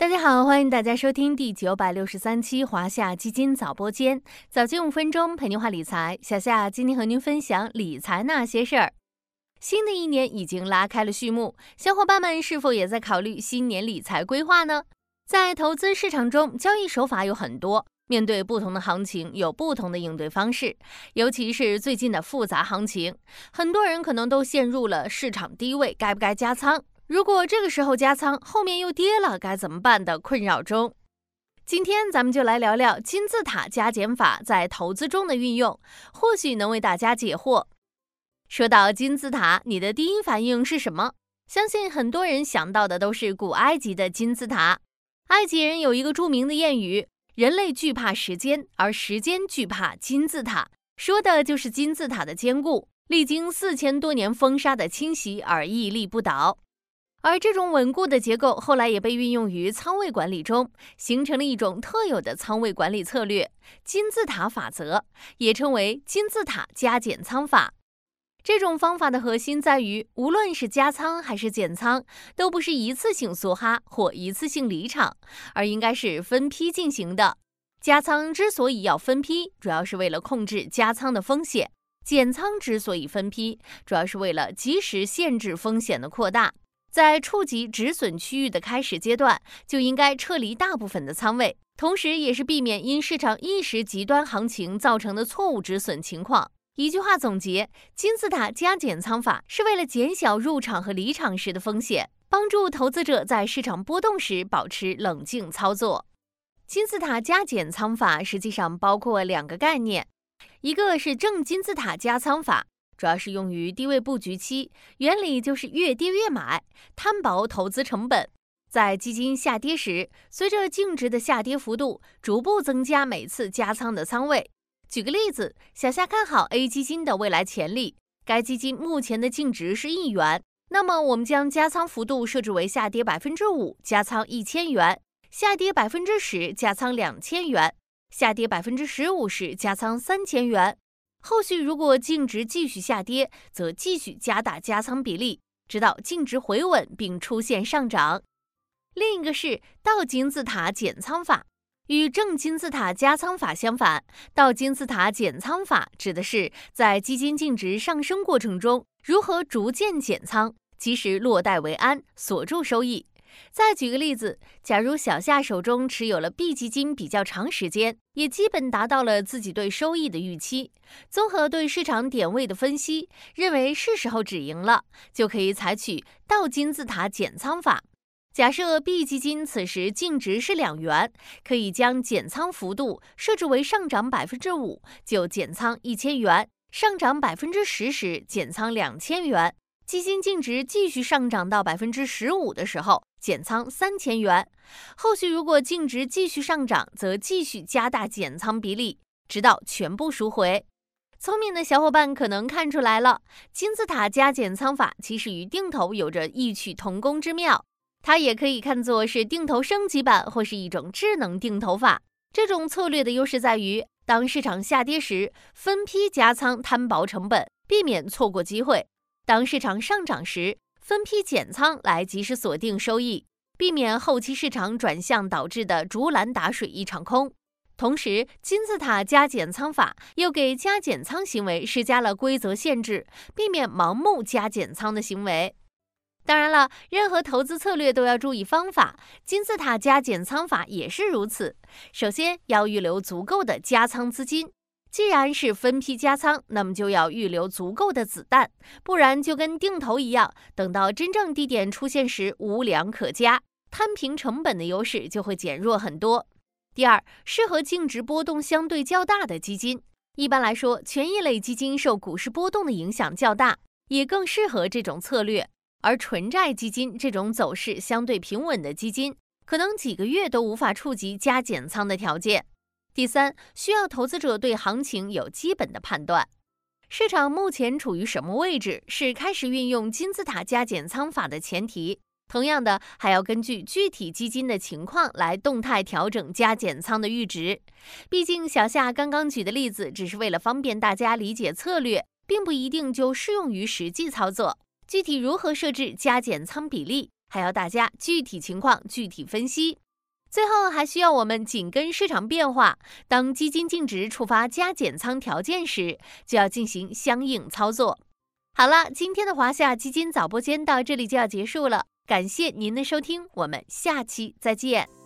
大家好，欢迎大家收听第九百六十三期华夏基金早播间，早间五分钟陪您话理财。小夏今天和您分享理财那些事儿。新的一年已经拉开了序幕，小伙伴们是否也在考虑新年理财规划呢？在投资市场中，交易手法有很多，面对不同的行情，有不同的应对方式。尤其是最近的复杂行情，很多人可能都陷入了市场低位该不该加仓。如果这个时候加仓，后面又跌了，该怎么办的困扰中？今天咱们就来聊聊金字塔加减法在投资中的运用，或许能为大家解惑。说到金字塔，你的第一反应是什么？相信很多人想到的都是古埃及的金字塔。埃及人有一个著名的谚语：“人类惧怕时间，而时间惧怕金字塔。”说的就是金字塔的坚固，历经四千多年风沙的侵袭而屹立不倒。而这种稳固的结构后来也被运用于仓位管理中，形成了一种特有的仓位管理策略——金字塔法则，也称为金字塔加减仓法。这种方法的核心在于，无论是加仓还是减仓，都不是一次性梭哈或一次性离场，而应该是分批进行的。加仓之所以要分批，主要是为了控制加仓的风险；减仓之所以分批，主要是为了及时限制风险的扩大。在触及止损区域的开始阶段，就应该撤离大部分的仓位，同时也是避免因市场一时极端行情造成的错误止损情况。一句话总结：金字塔加减仓法是为了减小入场和离场时的风险，帮助投资者在市场波动时保持冷静操作。金字塔加减仓法实际上包括两个概念，一个是正金字塔加仓法。主要是用于低位布局期，原理就是越跌越买，摊薄投资成本。在基金下跌时，随着净值的下跌幅度，逐步增加每次加仓的仓位。举个例子，小夏看好 A 基金的未来潜力，该基金目前的净值是一元，那么我们将加仓幅度设置为下跌百分之五，加仓一千元；下跌百分之十，加仓两千元；下跌百分之十五时，加仓三千元。后续如果净值继续下跌，则继续加大加仓比例，直到净值回稳并出现上涨。另一个是倒金字塔减仓法，与正金字塔加仓法相反。倒金字塔减仓法指的是在基金净值上升过程中，如何逐渐减仓，及时落袋为安，锁住收益。再举个例子，假如小夏手中持有了 B 基金比较长时间，也基本达到了自己对收益的预期，综合对市场点位的分析，认为是时候止盈了，就可以采取倒金字塔减仓法。假设 B 基金此时净值是两元，可以将减仓幅度设置为上涨百分之五就减仓一千元，上涨百分之十时减仓两千元。基金净值继续上涨到百分之十五的时候，减仓三千元。后续如果净值继续上涨，则继续加大减仓比例，直到全部赎回。聪明的小伙伴可能看出来了，金字塔加减仓法其实与定投有着异曲同工之妙。它也可以看作是定投升级版，或是一种智能定投法。这种策略的优势在于，当市场下跌时，分批加仓摊薄成本，避免错过机会。当市场上涨时，分批减仓来及时锁定收益，避免后期市场转向导致的竹篮打水一场空。同时，金字塔加减仓法又给加减仓行为施加了规则限制，避免盲目加减仓的行为。当然了，任何投资策略都要注意方法，金字塔加减仓法也是如此。首先要预留足够的加仓资金。既然是分批加仓，那么就要预留足够的子弹，不然就跟定投一样，等到真正低点出现时无粮可加，摊平成本的优势就会减弱很多。第二，适合净值波动相对较大的基金。一般来说，权益类基金受股市波动的影响较大，也更适合这种策略。而纯债基金这种走势相对平稳的基金，可能几个月都无法触及加减仓的条件。第三，需要投资者对行情有基本的判断，市场目前处于什么位置，是开始运用金字塔加减仓法的前提。同样的，还要根据具体基金的情况来动态调整加减仓的阈值。毕竟，小夏刚刚举的例子只是为了方便大家理解策略，并不一定就适用于实际操作。具体如何设置加减仓比例，还要大家具体情况具体分析。最后还需要我们紧跟市场变化，当基金净值触发加减仓条件时，就要进行相应操作。好了，今天的华夏基金早播间到这里就要结束了，感谢您的收听，我们下期再见。